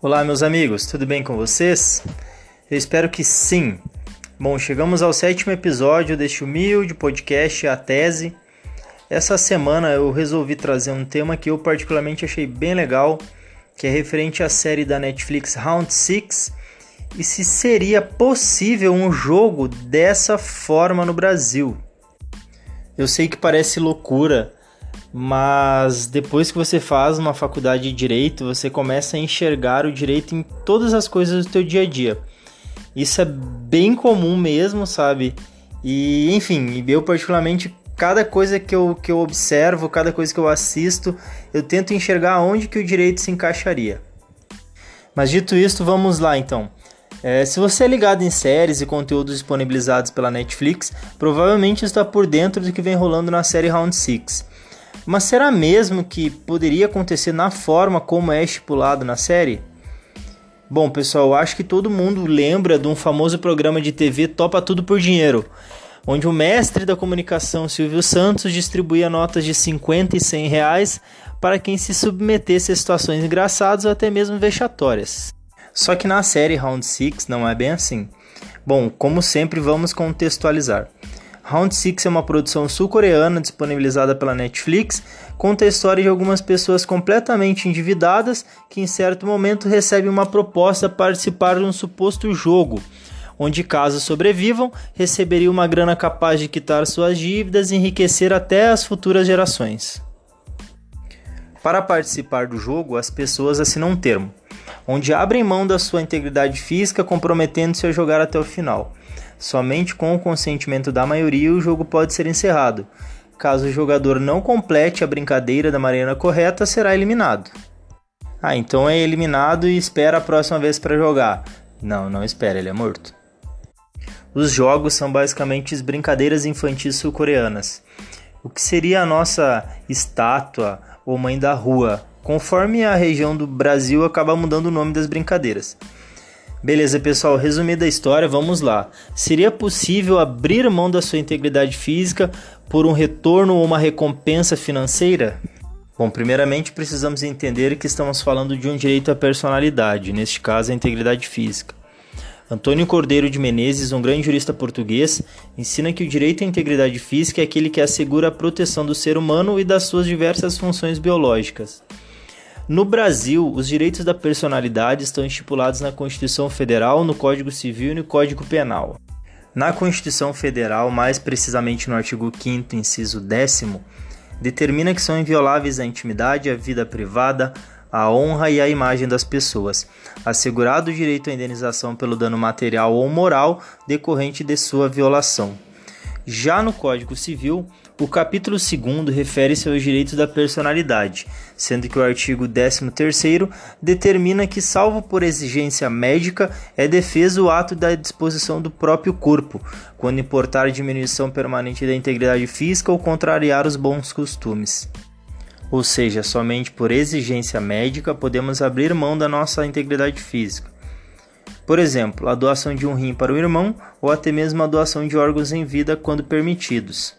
Olá, meus amigos, tudo bem com vocês? Eu espero que sim. Bom, chegamos ao sétimo episódio deste humilde podcast A Tese. Essa semana eu resolvi trazer um tema que eu particularmente achei bem legal, que é referente à série da Netflix Round 6 e se seria possível um jogo dessa forma no Brasil. Eu sei que parece loucura, mas depois que você faz uma faculdade de direito, você começa a enxergar o direito em todas as coisas do teu dia a dia. Isso é bem comum mesmo, sabe? E enfim, eu particularmente cada coisa que eu, que eu observo, cada coisa que eu assisto, eu tento enxergar onde que o direito se encaixaria. Mas dito isto, vamos lá então. É, se você é ligado em séries e conteúdos disponibilizados pela Netflix, provavelmente está por dentro do que vem rolando na série Round 6. Mas será mesmo que poderia acontecer na forma como é estipulado na série? Bom, pessoal, acho que todo mundo lembra de um famoso programa de TV Topa Tudo por Dinheiro, onde o mestre da comunicação Silvio Santos distribuía notas de 50 e 100 reais para quem se submetesse a situações engraçadas ou até mesmo vexatórias. Só que na série Round 6 não é bem assim. Bom, como sempre, vamos contextualizar. Round 6 é uma produção sul-coreana disponibilizada pela Netflix, conta a história de algumas pessoas completamente endividadas que em certo momento recebem uma proposta para participar de um suposto jogo, onde caso sobrevivam, receberiam uma grana capaz de quitar suas dívidas e enriquecer até as futuras gerações. Para participar do jogo, as pessoas assinam um termo, onde abrem mão da sua integridade física comprometendo-se a jogar até o final. Somente com o consentimento da maioria o jogo pode ser encerrado. Caso o jogador não complete a brincadeira da maneira correta, será eliminado. Ah, então é eliminado e espera a próxima vez para jogar. Não, não espera, ele é morto. Os jogos são basicamente as brincadeiras infantis sul-coreanas. O que seria a nossa estátua ou mãe da rua? Conforme a região do Brasil acaba mudando o nome das brincadeiras. Beleza, pessoal, resumida a história, vamos lá. Seria possível abrir mão da sua integridade física por um retorno ou uma recompensa financeira? Bom, primeiramente precisamos entender que estamos falando de um direito à personalidade, neste caso a integridade física. Antônio Cordeiro de Menezes, um grande jurista português, ensina que o direito à integridade física é aquele que assegura a proteção do ser humano e das suas diversas funções biológicas. No Brasil, os direitos da personalidade estão estipulados na Constituição Federal, no Código Civil e no Código Penal. Na Constituição Federal, mais precisamente no artigo 5 inciso 10 determina que são invioláveis a intimidade, a vida privada, a honra e a imagem das pessoas, assegurado o direito à indenização pelo dano material ou moral decorrente de sua violação. Já no Código Civil, o capítulo 2 refere-se aos direitos da personalidade, sendo que o artigo 13 determina que, salvo por exigência médica, é defeso o ato da disposição do próprio corpo, quando importar diminuição permanente da integridade física ou contrariar os bons costumes. Ou seja, somente por exigência médica podemos abrir mão da nossa integridade física. Por exemplo, a doação de um rim para o irmão ou até mesmo a doação de órgãos em vida quando permitidos.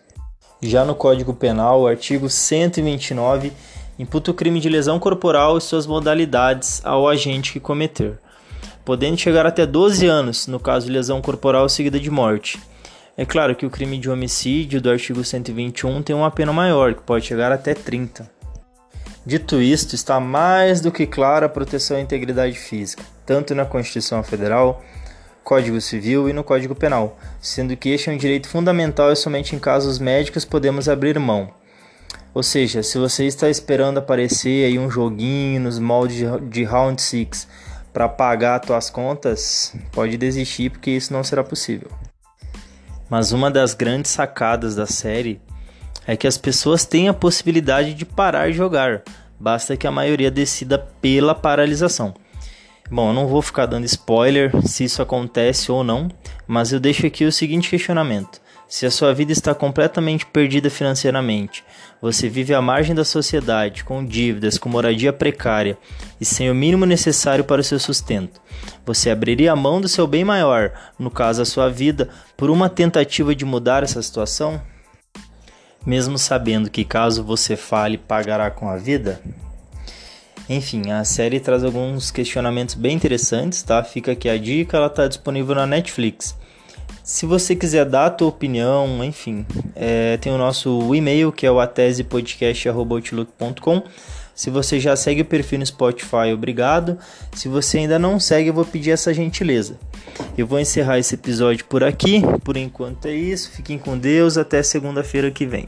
Já no Código Penal, o artigo 129 imputa o crime de lesão corporal e suas modalidades ao agente que cometer, podendo chegar até 12 anos no caso de lesão corporal seguida de morte. É claro que o crime de homicídio do artigo 121 tem uma pena maior, que pode chegar até 30. Dito isto, está mais do que clara a proteção à integridade física, tanto na Constituição Federal Código Civil e no Código Penal, sendo que este é um direito fundamental e somente em casos médicos podemos abrir mão. Ou seja, se você está esperando aparecer aí um joguinho nos moldes de Round 6 para pagar suas contas, pode desistir porque isso não será possível. Mas uma das grandes sacadas da série é que as pessoas têm a possibilidade de parar de jogar, basta que a maioria decida pela paralisação. Bom, eu não vou ficar dando spoiler se isso acontece ou não, mas eu deixo aqui o seguinte questionamento: se a sua vida está completamente perdida financeiramente, você vive à margem da sociedade, com dívidas, com moradia precária e sem o mínimo necessário para o seu sustento, você abriria a mão do seu bem maior, no caso a sua vida, por uma tentativa de mudar essa situação? Mesmo sabendo que caso você fale, pagará com a vida? Enfim, a série traz alguns questionamentos bem interessantes, tá? Fica aqui a dica, ela está disponível na Netflix. Se você quiser dar a tua opinião, enfim, é, tem o nosso e-mail que é o atesepodcast.com. Se você já segue o perfil no Spotify, obrigado. Se você ainda não segue, eu vou pedir essa gentileza. Eu vou encerrar esse episódio por aqui. Por enquanto é isso. Fiquem com Deus. Até segunda-feira que vem.